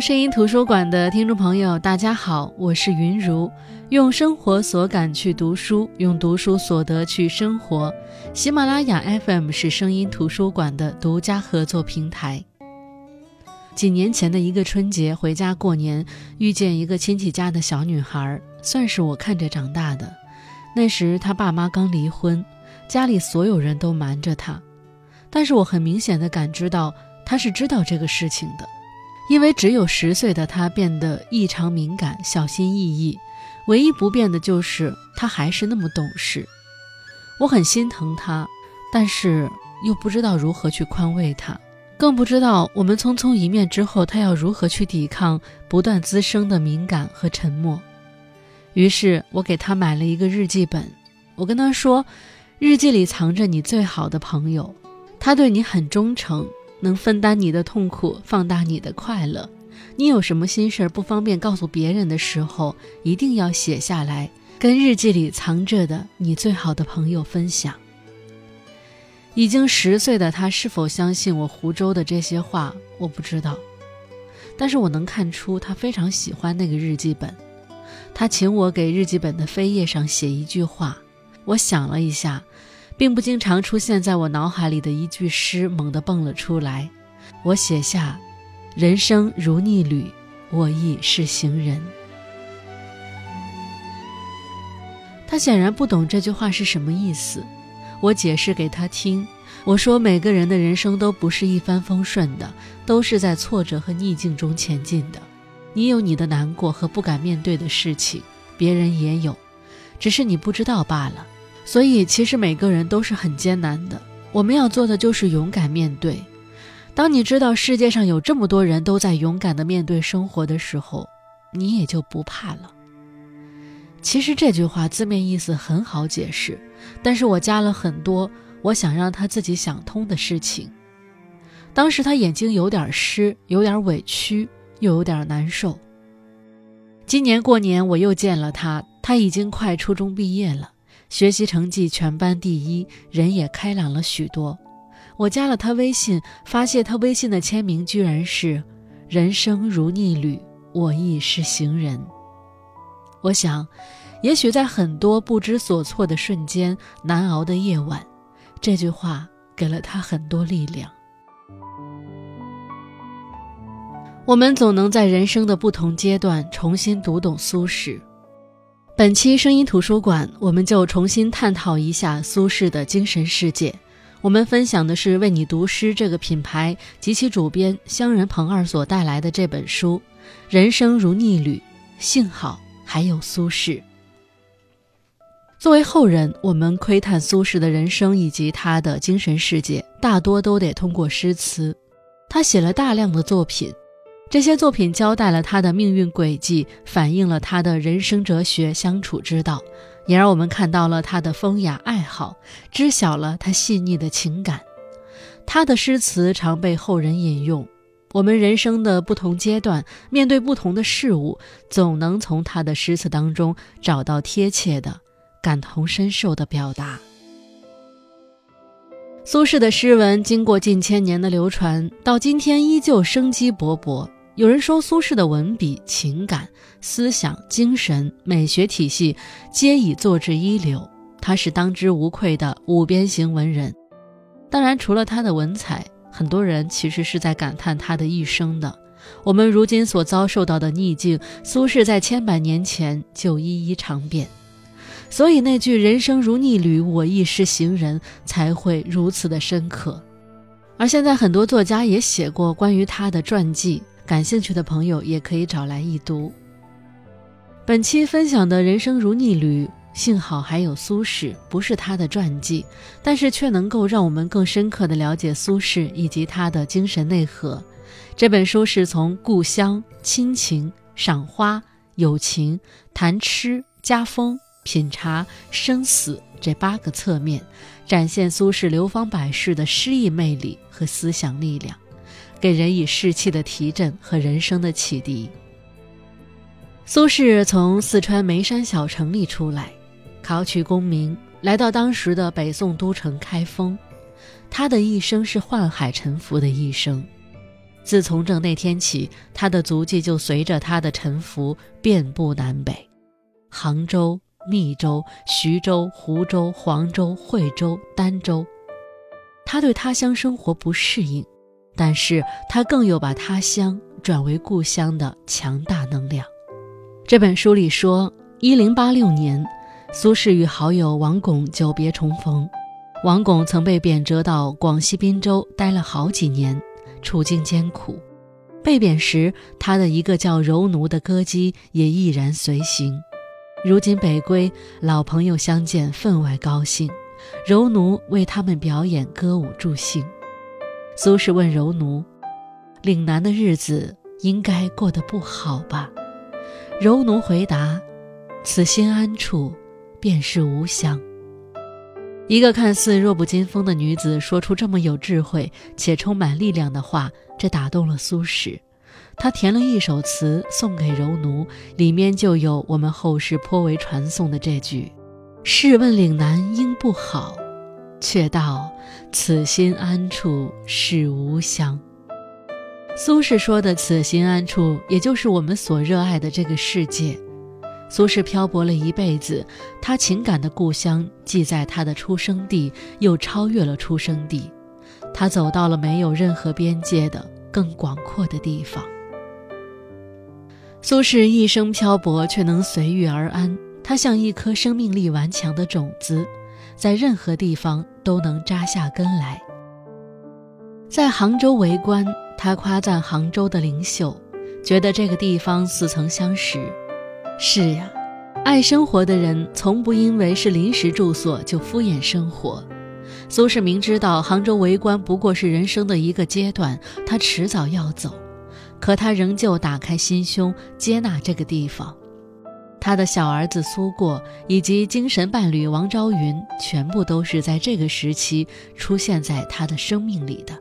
声音图书馆的听众朋友，大家好，我是云如。用生活所感去读书，用读书所得去生活。喜马拉雅 FM 是声音图书馆的独家合作平台。几年前的一个春节回家过年，遇见一个亲戚家的小女孩，算是我看着长大的。那时她爸妈刚离婚，家里所有人都瞒着她，但是我很明显的感知到她是知道这个事情的。因为只有十岁的他变得异常敏感、小心翼翼，唯一不变的就是他还是那么懂事。我很心疼他，但是又不知道如何去宽慰他，更不知道我们匆匆一面之后，他要如何去抵抗不断滋生的敏感和沉默。于是我给他买了一个日记本，我跟他说，日记里藏着你最好的朋友，他对你很忠诚。能分担你的痛苦，放大你的快乐。你有什么心事儿不方便告诉别人的时候，一定要写下来，跟日记里藏着的你最好的朋友分享。已经十岁的他是否相信我湖州的这些话，我不知道。但是我能看出他非常喜欢那个日记本。他请我给日记本的扉页上写一句话，我想了一下。并不经常出现在我脑海里的一句诗猛地蹦了出来，我写下：“人生如逆旅，我亦是行人。”他显然不懂这句话是什么意思，我解释给他听。我说：“每个人的人生都不是一帆风顺的，都是在挫折和逆境中前进的。你有你的难过和不敢面对的事情，别人也有，只是你不知道罢了。”所以，其实每个人都是很艰难的。我们要做的就是勇敢面对。当你知道世界上有这么多人都在勇敢的面对生活的时候，你也就不怕了。其实这句话字面意思很好解释，但是我加了很多我想让他自己想通的事情。当时他眼睛有点湿，有点委屈，又有点难受。今年过年我又见了他，他已经快初中毕业了。学习成绩全班第一，人也开朗了许多。我加了他微信，发现他微信的签名居然是“人生如逆旅，我亦是行人”。我想，也许在很多不知所措的瞬间、难熬的夜晚，这句话给了他很多力量。我们总能在人生的不同阶段重新读懂苏轼。本期声音图书馆，我们就重新探讨一下苏轼的精神世界。我们分享的是为你读诗这个品牌及其主编乡人彭二所带来的这本书《人生如逆旅》，幸好还有苏轼。作为后人，我们窥探苏轼的人生以及他的精神世界，大多都得通过诗词。他写了大量的作品。这些作品交代了他的命运轨迹，反映了他的人生哲学、相处之道，也让我们看到了他的风雅爱好，知晓了他细腻的情感。他的诗词常被后人引用。我们人生的不同阶段，面对不同的事物，总能从他的诗词当中找到贴切的、感同身受的表达。苏轼的诗文经过近千年的流传，到今天依旧生机勃勃。有人说，苏轼的文笔、情感、思想、精神、美学体系皆已作至一流，他是当之无愧的五边形文人。当然，除了他的文采，很多人其实是在感叹他的一生的。我们如今所遭受到的逆境，苏轼在千百年前就一一尝遍，所以那句“人生如逆旅，我亦是行人”才会如此的深刻。而现在，很多作家也写过关于他的传记。感兴趣的朋友也可以找来一读。本期分享的人生如逆旅，幸好还有苏轼，不是他的传记，但是却能够让我们更深刻的了解苏轼以及他的精神内核。这本书是从故乡、亲情、赏花、友情、谈吃、家风、品茶、生死这八个侧面，展现苏轼流芳百世的诗意魅力和思想力量。给人以士气的提振和人生的启迪。苏轼从四川眉山小城里出来，考取功名，来到当时的北宋都城开封。他的一生是宦海沉浮的一生。自从政那天起，他的足迹就随着他的沉浮遍布南北，杭州、密州、徐州、湖州、黄州、惠州、儋州。他对他乡生活不适应，但是他更有把他乡转为故乡的强大能量。这本书里说，一零八六年，苏轼与好友王巩久别重逢。王巩曾被贬谪到广西滨州，待了好几年。处境艰苦，被贬时，他的一个叫柔奴的歌姬也毅然随行。如今北归，老朋友相见，分外高兴。柔奴为他们表演歌舞助兴。苏轼问柔奴：“岭南的日子应该过得不好吧？”柔奴回答：“此心安处，便是吾乡。”一个看似弱不禁风的女子说出这么有智慧且充满力量的话，这打动了苏轼。他填了一首词送给柔奴，里面就有我们后世颇为传颂的这句：“试问岭南应不好，却道此心安处是吾乡。”苏轼说的“此心安处”，也就是我们所热爱的这个世界。苏轼漂泊了一辈子，他情感的故乡既在他的出生地，又超越了出生地。他走到了没有任何边界的更广阔的地方。苏轼一生漂泊，却能随遇而安。他像一颗生命力顽强的种子，在任何地方都能扎下根来。在杭州为官，他夸赞杭州的灵秀，觉得这个地方似曾相识。是呀，爱生活的人从不因为是临时住所就敷衍生活。苏轼明知道杭州为官不过是人生的一个阶段，他迟早要走，可他仍旧打开心胸接纳这个地方。他的小儿子苏过以及精神伴侣王昭云，全部都是在这个时期出现在他的生命里的。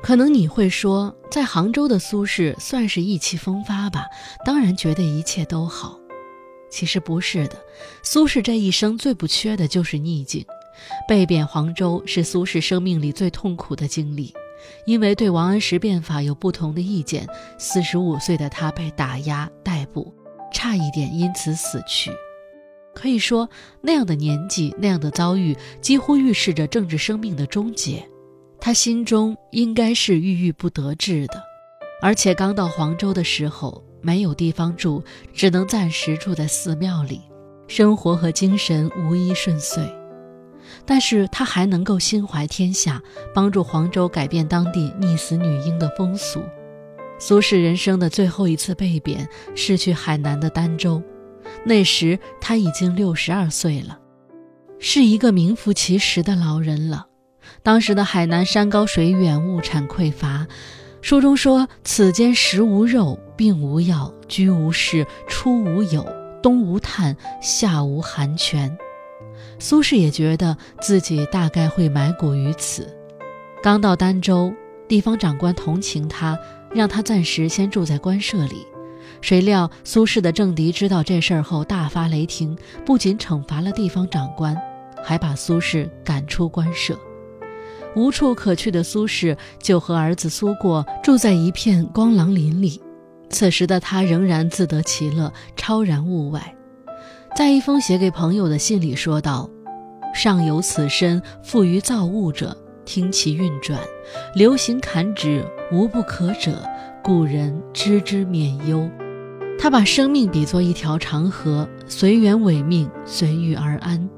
可能你会说，在杭州的苏轼算是意气风发吧？当然觉得一切都好。其实不是的，苏轼这一生最不缺的就是逆境。被贬黄州是苏轼生命里最痛苦的经历，因为对王安石变法有不同的意见，四十五岁的他被打压逮捕，差一点因此死去。可以说，那样的年纪，那样的遭遇，几乎预示着政治生命的终结。他心中应该是郁郁不得志的，而且刚到黄州的时候没有地方住，只能暂时住在寺庙里，生活和精神无一顺遂。但是他还能够心怀天下，帮助黄州改变当地溺死女婴的风俗。苏轼人生的最后一次被贬是去海南的儋州，那时他已经六十二岁了，是一个名副其实的老人了。当时的海南山高水远，物产匮乏。书中说：“此间食无肉，病无药，居无室，出无友，冬无炭，夏无寒泉。”苏轼也觉得自己大概会埋骨于此。刚到儋州，地方长官同情他，让他暂时先住在官舍里。谁料苏轼的政敌知道这事儿后大发雷霆，不仅惩罚了地方长官，还把苏轼赶出官舍。无处可去的苏轼，就和儿子苏过住在一片光廊林里。此时的他仍然自得其乐，超然物外。在一封写给朋友的信里说道：“上有此身富于造物者，听其运转，流行坎指，无不可者，故人知之免忧。”他把生命比作一条长河，随缘委命，随遇而安。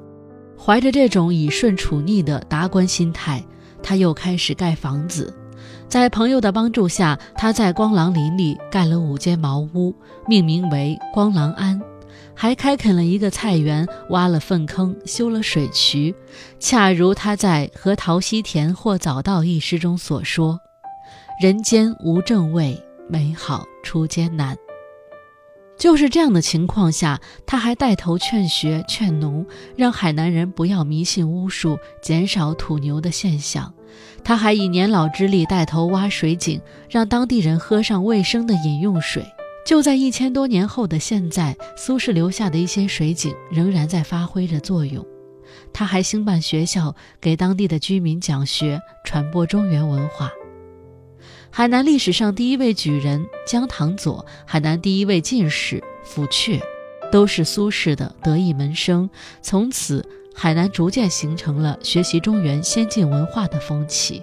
怀着这种以顺处逆的达观心态。他又开始盖房子，在朋友的帮助下，他在光廊林里盖了五间茅屋，命名为光廊庵，还开垦了一个菜园，挖了粪坑，修了水渠，恰如他在《和陶溪田或早稻》一诗中所说：“人间无正位，美好出艰难。”就是这样的情况下，他还带头劝学劝农，让海南人不要迷信巫术，减少土牛的现象。他还以年老之力带头挖水井，让当地人喝上卫生的饮用水。就在一千多年后的现在，苏轼留下的一些水井仍然在发挥着作用。他还兴办学校，给当地的居民讲学，传播中原文化。海南历史上第一位举人姜唐佐，海南第一位进士府阙，都是苏轼的得意门生。从此，海南逐渐形成了学习中原先进文化的风气。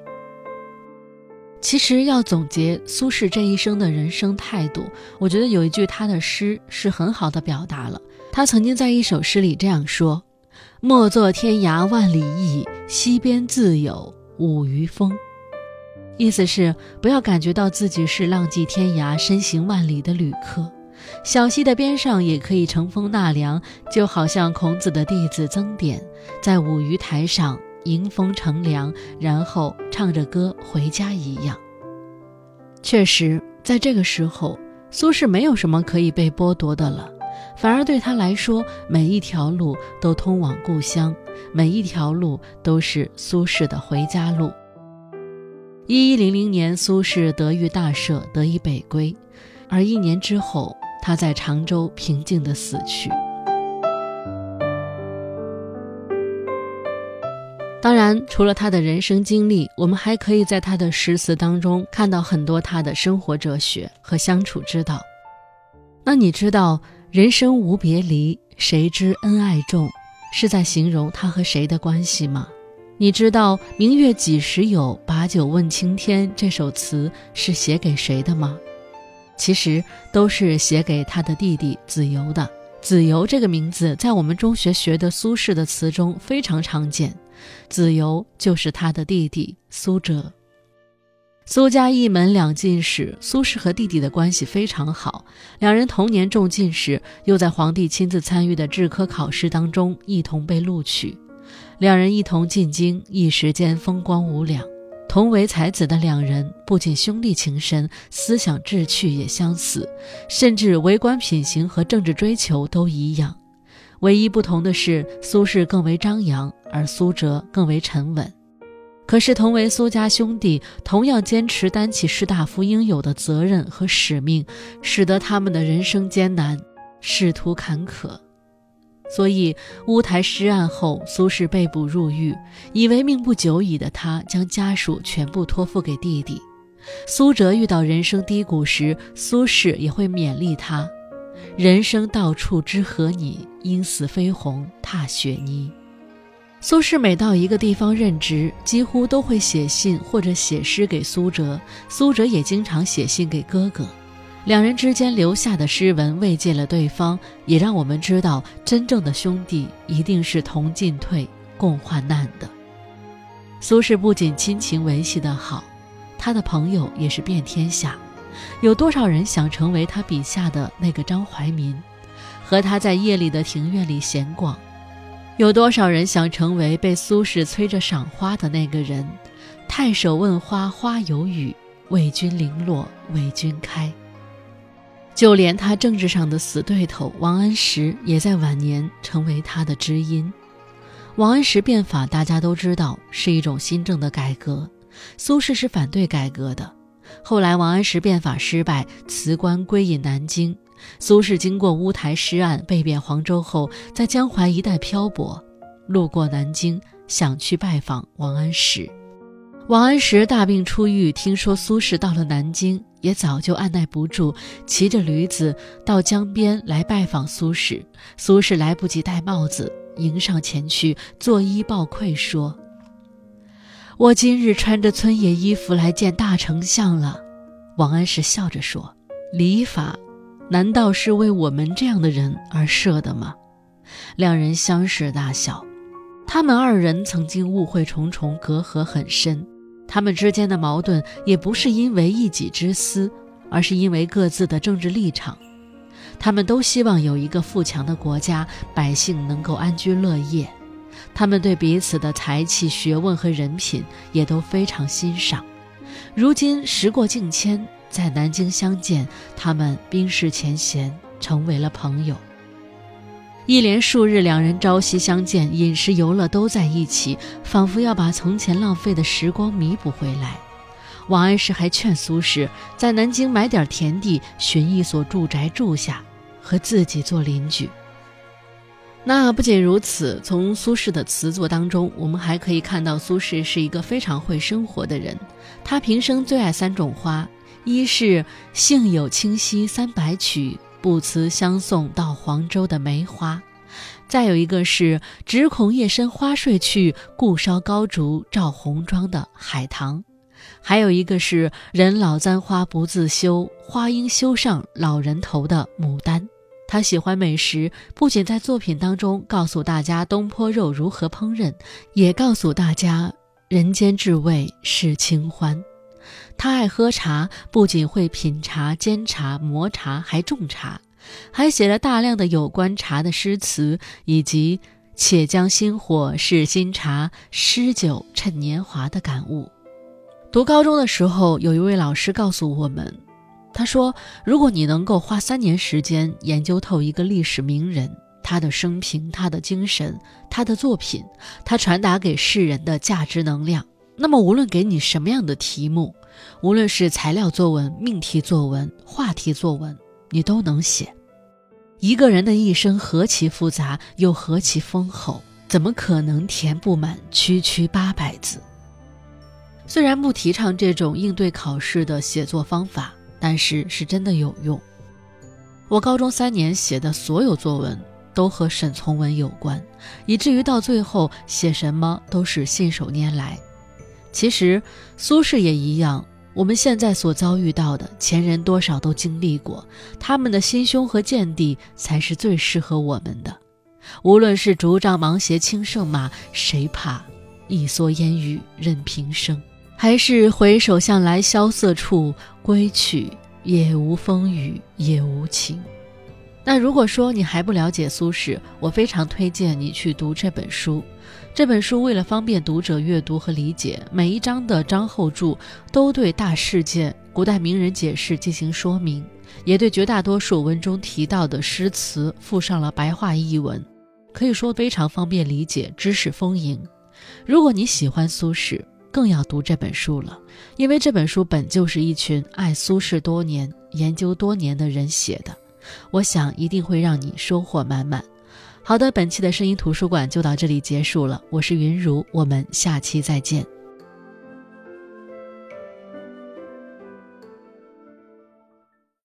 其实要总结苏轼这一生的人生态度，我觉得有一句他的诗是很好的表达了。他曾经在一首诗里这样说：“莫作天涯万里意，溪边自有舞鱼风。”意思是不要感觉到自己是浪迹天涯、身行万里的旅客，小溪的边上也可以乘风纳凉，就好像孔子的弟子曾点在舞鱼台上。迎风乘凉，然后唱着歌回家一样。确实，在这个时候，苏轼没有什么可以被剥夺的了，反而对他来说，每一条路都通往故乡，每一条路都是苏轼的回家路。一一零零年，苏轼得遇大赦，得以北归，而一年之后，他在常州平静地死去。当然，除了他的人生经历，我们还可以在他的诗词当中看到很多他的生活哲学和相处之道。那你知道“人生无别离，谁知恩爱重”是在形容他和谁的关系吗？你知道“明月几时有，把酒问青天”这首词是写给谁的吗？其实都是写给他的弟弟子由的。子由这个名字在我们中学学的苏轼的词中非常常见。子由就是他的弟弟苏辙。苏家一门两进士，苏轼和弟弟的关系非常好。两人同年中进士，又在皇帝亲自参与的制科考试当中一同被录取。两人一同进京，一时间风光无两。同为才子的两人，不仅兄弟情深，思想志趣也相似，甚至为官品行和政治追求都一样。唯一不同的是，苏轼更为张扬，而苏辙更为沉稳。可是，同为苏家兄弟，同样坚持担起士大夫应有的责任和使命，使得他们的人生艰难，仕途坎坷。所以，乌台诗案后，苏轼被捕入狱，以为命不久矣的他，将家属全部托付给弟弟。苏辙遇到人生低谷时，苏轼也会勉励他。人生到处知何你，因死飞鸿踏雪泥。苏轼每到一个地方任职，几乎都会写信或者写诗给苏辙，苏辙也经常写信给哥哥。两人之间留下的诗文慰藉了对方，也让我们知道，真正的兄弟一定是同进退、共患难的。苏轼不仅亲情维系得好，他的朋友也是遍天下。有多少人想成为他笔下的那个张怀民，和他在夜里的庭院里闲逛？有多少人想成为被苏轼催着赏花的那个人？太守问花花有语，为君零落为君开。就连他政治上的死对头王安石，也在晚年成为他的知音。王安石变法，大家都知道是一种新政的改革，苏轼是反对改革的。后来，王安石变法失败，辞官归隐南京。苏轼经过乌台诗案，被贬黄州后，在江淮一带漂泊，路过南京，想去拜访王安石。王安石大病初愈，听说苏轼到了南京，也早就按耐不住，骑着驴子到江边来拜访苏轼。苏轼来不及戴帽子，迎上前去，作揖抱愧说。我今日穿着村野衣服来见大丞相了，王安石笑着说：“礼法，难道是为我们这样的人而设的吗？”两人相视大笑。他们二人曾经误会重重，隔阂很深。他们之间的矛盾也不是因为一己之私，而是因为各自的政治立场。他们都希望有一个富强的国家，百姓能够安居乐业。他们对彼此的才气、学问和人品也都非常欣赏。如今时过境迁，在南京相见，他们冰释前嫌，成为了朋友。一连数日，两人朝夕相见，饮食游乐都在一起，仿佛要把从前浪费的时光弥补回来。王安石还劝苏轼在南京买点田地，寻一所住宅住下，和自己做邻居。那不仅如此，从苏轼的词作当中，我们还可以看到苏轼是一个非常会生活的人。他平生最爱三种花，一是性有清溪三百曲，不辞相送到黄州的梅花；再有一个是只恐夜深花睡去，故烧高烛照红妆的海棠；还有一个是人老簪花不自修，花应羞上老人头的牡丹。他喜欢美食，不仅在作品当中告诉大家东坡肉如何烹饪，也告诉大家人间至味是清欢。他爱喝茶，不仅会品茶、煎茶、磨茶，还种茶，还写了大量的有关茶的诗词，以及“且将新火试新茶，诗酒趁年华”的感悟。读高中的时候，有一位老师告诉我们。他说：“如果你能够花三年时间研究透一个历史名人，他的生平、他的精神、他的作品，他传达给世人的价值能量，那么无论给你什么样的题目，无论是材料作文、命题作文、话题作文，你都能写。一个人的一生何其复杂，又何其丰厚，怎么可能填不满区区八百字？虽然不提倡这种应对考试的写作方法。”但是是真的有用。我高中三年写的所有作文都和沈从文有关，以至于到最后写什么都是信手拈来。其实苏轼也一样，我们现在所遭遇到的前人多少都经历过，他们的心胸和见地才是最适合我们的。无论是竹杖芒鞋轻胜马，谁怕一蓑烟雨任平生。还是回首向来萧瑟处，归去，也无风雨也无晴。那如果说你还不了解苏轼，我非常推荐你去读这本书。这本书为了方便读者阅读和理解，每一章的章后注都对大事件、古代名人解释进行说明，也对绝大多数文中提到的诗词附上了白话译文，可以说非常方便理解，知识丰盈。如果你喜欢苏轼，更要读这本书了，因为这本书本就是一群爱苏轼多年、研究多年的人写的，我想一定会让你收获满满。好的，本期的声音图书馆就到这里结束了，我是云如，我们下期再见。